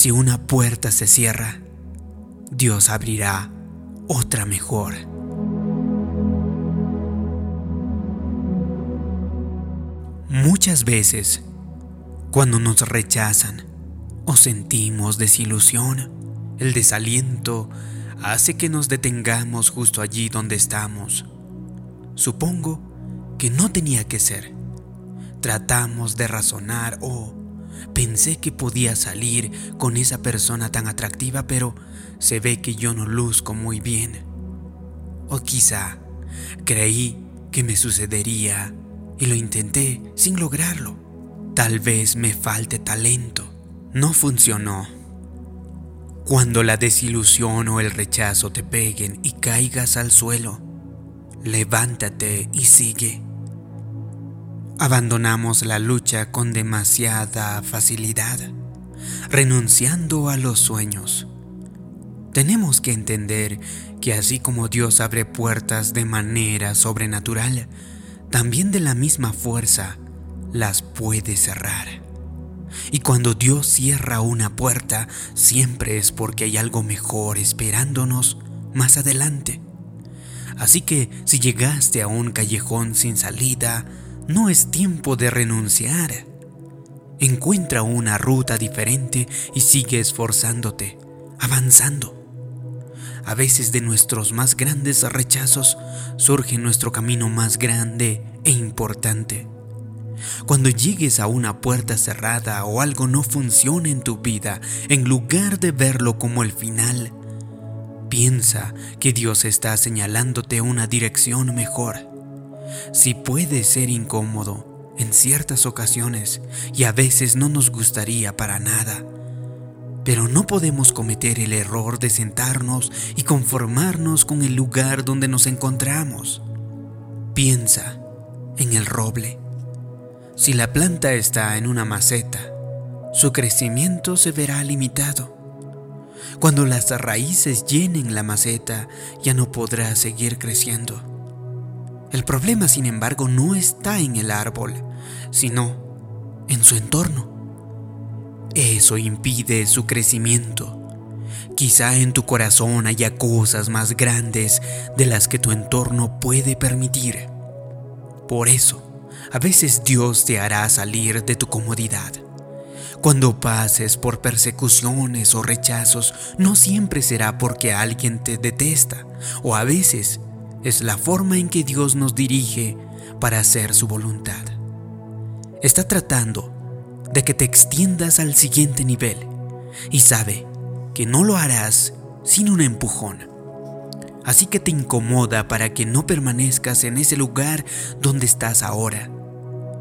Si una puerta se cierra, Dios abrirá otra mejor. Muchas veces, cuando nos rechazan o sentimos desilusión, el desaliento hace que nos detengamos justo allí donde estamos. Supongo que no tenía que ser. Tratamos de razonar o pensé que podía salir con esa persona tan atractiva, pero se ve que yo no luzco muy bien. O quizá creí que me sucedería y lo intenté sin lograrlo. Tal vez me falte talento. No funcionó. Cuando la desilusión o el rechazo te peguen y caigas al suelo, levántate y sigue. Abandonamos la lucha con demasiada facilidad, renunciando a los sueños. Tenemos que entender que así como Dios abre puertas de manera sobrenatural, también de la misma fuerza las puede cerrar. Y cuando Dios cierra una puerta, siempre es porque hay algo mejor esperándonos más adelante. Así que si llegaste a un callejón sin salida, no es tiempo de renunciar. Encuentra una ruta diferente y sigue esforzándote, avanzando. A veces de nuestros más grandes rechazos surge nuestro camino más grande e importante. Cuando llegues a una puerta cerrada o algo no funciona en tu vida, en lugar de verlo como el final, piensa que Dios está señalándote una dirección mejor. Si puede ser incómodo en ciertas ocasiones y a veces no nos gustaría para nada, pero no podemos cometer el error de sentarnos y conformarnos con el lugar donde nos encontramos. Piensa en el roble. Si la planta está en una maceta, su crecimiento se verá limitado. Cuando las raíces llenen la maceta, ya no podrá seguir creciendo. El problema, sin embargo, no está en el árbol, sino en su entorno. Eso impide su crecimiento. Quizá en tu corazón haya cosas más grandes de las que tu entorno puede permitir. Por eso, a veces Dios te hará salir de tu comodidad. Cuando pases por persecuciones o rechazos, no siempre será porque alguien te detesta, o a veces es la forma en que Dios nos dirige para hacer su voluntad. Está tratando de que te extiendas al siguiente nivel y sabe que no lo harás sin un empujón. Así que te incomoda para que no permanezcas en ese lugar donde estás ahora.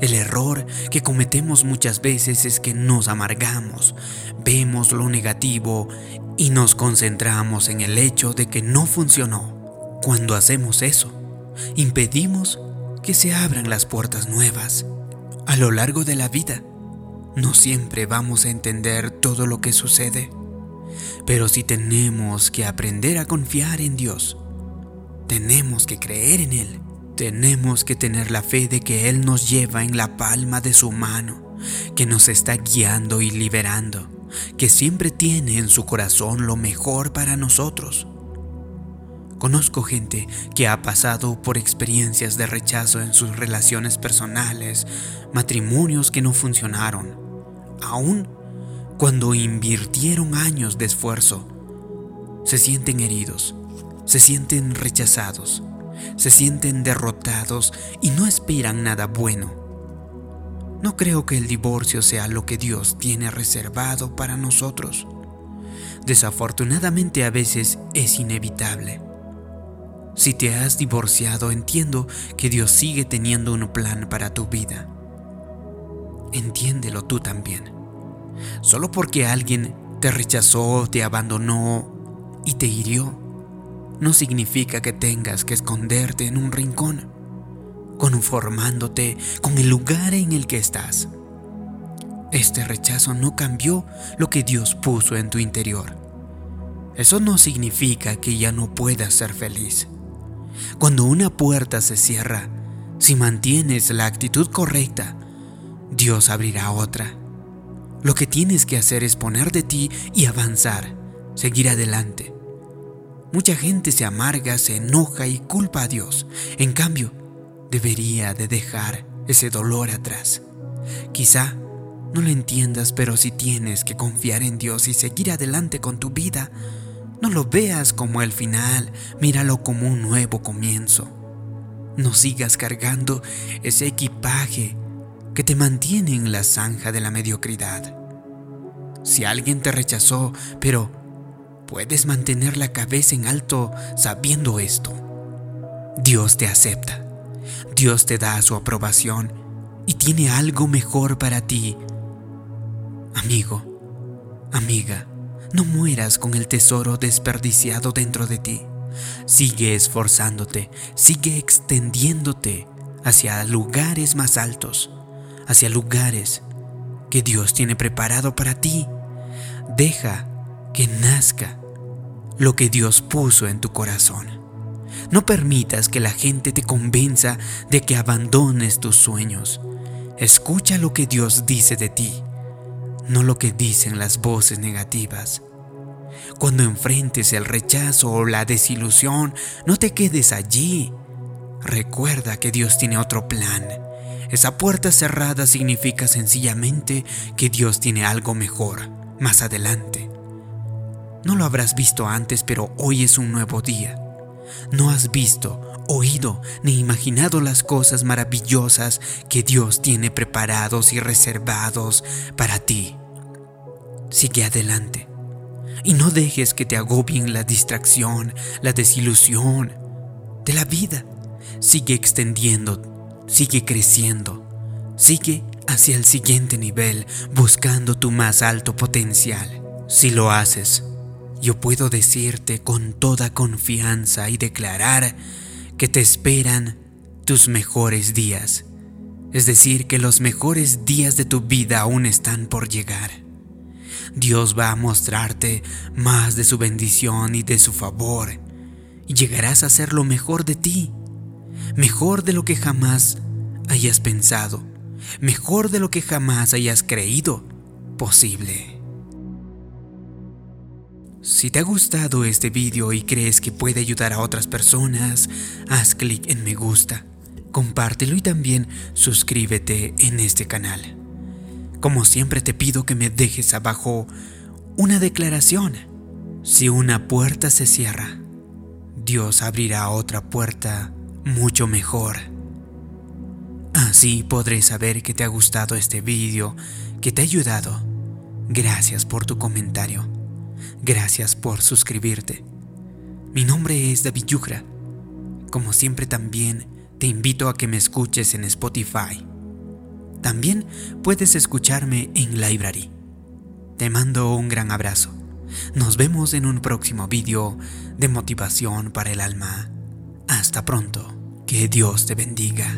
El error que cometemos muchas veces es que nos amargamos, vemos lo negativo y nos concentramos en el hecho de que no funcionó. Cuando hacemos eso, impedimos que se abran las puertas nuevas. A lo largo de la vida, no siempre vamos a entender todo lo que sucede, pero si tenemos que aprender a confiar en Dios, tenemos que creer en Él, tenemos que tener la fe de que Él nos lleva en la palma de su mano, que nos está guiando y liberando, que siempre tiene en su corazón lo mejor para nosotros. Conozco gente que ha pasado por experiencias de rechazo en sus relaciones personales, matrimonios que no funcionaron, aún cuando invirtieron años de esfuerzo, se sienten heridos, se sienten rechazados, se sienten derrotados y no esperan nada bueno. No creo que el divorcio sea lo que Dios tiene reservado para nosotros. Desafortunadamente a veces es inevitable. Si te has divorciado, entiendo que Dios sigue teniendo un plan para tu vida. Entiéndelo tú también. Solo porque alguien te rechazó, te abandonó y te hirió, no significa que tengas que esconderte en un rincón, conformándote con el lugar en el que estás. Este rechazo no cambió lo que Dios puso en tu interior. Eso no significa que ya no puedas ser feliz. Cuando una puerta se cierra, si mantienes la actitud correcta, Dios abrirá otra. Lo que tienes que hacer es poner de ti y avanzar, seguir adelante. Mucha gente se amarga, se enoja y culpa a Dios. En cambio, debería de dejar ese dolor atrás. Quizá no lo entiendas, pero si tienes que confiar en Dios y seguir adelante con tu vida, no lo veas como el final, míralo como un nuevo comienzo. No sigas cargando ese equipaje que te mantiene en la zanja de la mediocridad. Si alguien te rechazó, pero Puedes mantener la cabeza en alto sabiendo esto. Dios te acepta. Dios te da su aprobación y tiene algo mejor para ti. Amigo, amiga, no mueras con el tesoro desperdiciado dentro de ti. Sigue esforzándote, sigue extendiéndote hacia lugares más altos, hacia lugares que Dios tiene preparado para ti. Deja que nazca lo que Dios puso en tu corazón. No permitas que la gente te convenza de que abandones tus sueños. Escucha lo que Dios dice de ti, no lo que dicen las voces negativas. Cuando enfrentes el rechazo o la desilusión, no te quedes allí. Recuerda que Dios tiene otro plan. Esa puerta cerrada significa sencillamente que Dios tiene algo mejor más adelante. No lo habrás visto antes, pero hoy es un nuevo día. No has visto, oído ni imaginado las cosas maravillosas que Dios tiene preparados y reservados para ti. Sigue adelante y no dejes que te agobien la distracción, la desilusión de la vida. Sigue extendiendo, sigue creciendo, sigue hacia el siguiente nivel buscando tu más alto potencial. Si lo haces, yo puedo decirte con toda confianza y declarar que te esperan tus mejores días. Es decir, que los mejores días de tu vida aún están por llegar. Dios va a mostrarte más de su bendición y de su favor, y llegarás a ser lo mejor de ti, mejor de lo que jamás hayas pensado, mejor de lo que jamás hayas creído posible. Si te ha gustado este video y crees que puede ayudar a otras personas, haz clic en me gusta, compártelo y también suscríbete en este canal. Como siempre te pido que me dejes abajo una declaración. Si una puerta se cierra, Dios abrirá otra puerta mucho mejor. Así podré saber que te ha gustado este video, que te ha ayudado. Gracias por tu comentario. Gracias por suscribirte. Mi nombre es David Yugra. Como siempre también te invito a que me escuches en Spotify. También puedes escucharme en Library. Te mando un gran abrazo. Nos vemos en un próximo vídeo de motivación para el alma. Hasta pronto. Que Dios te bendiga.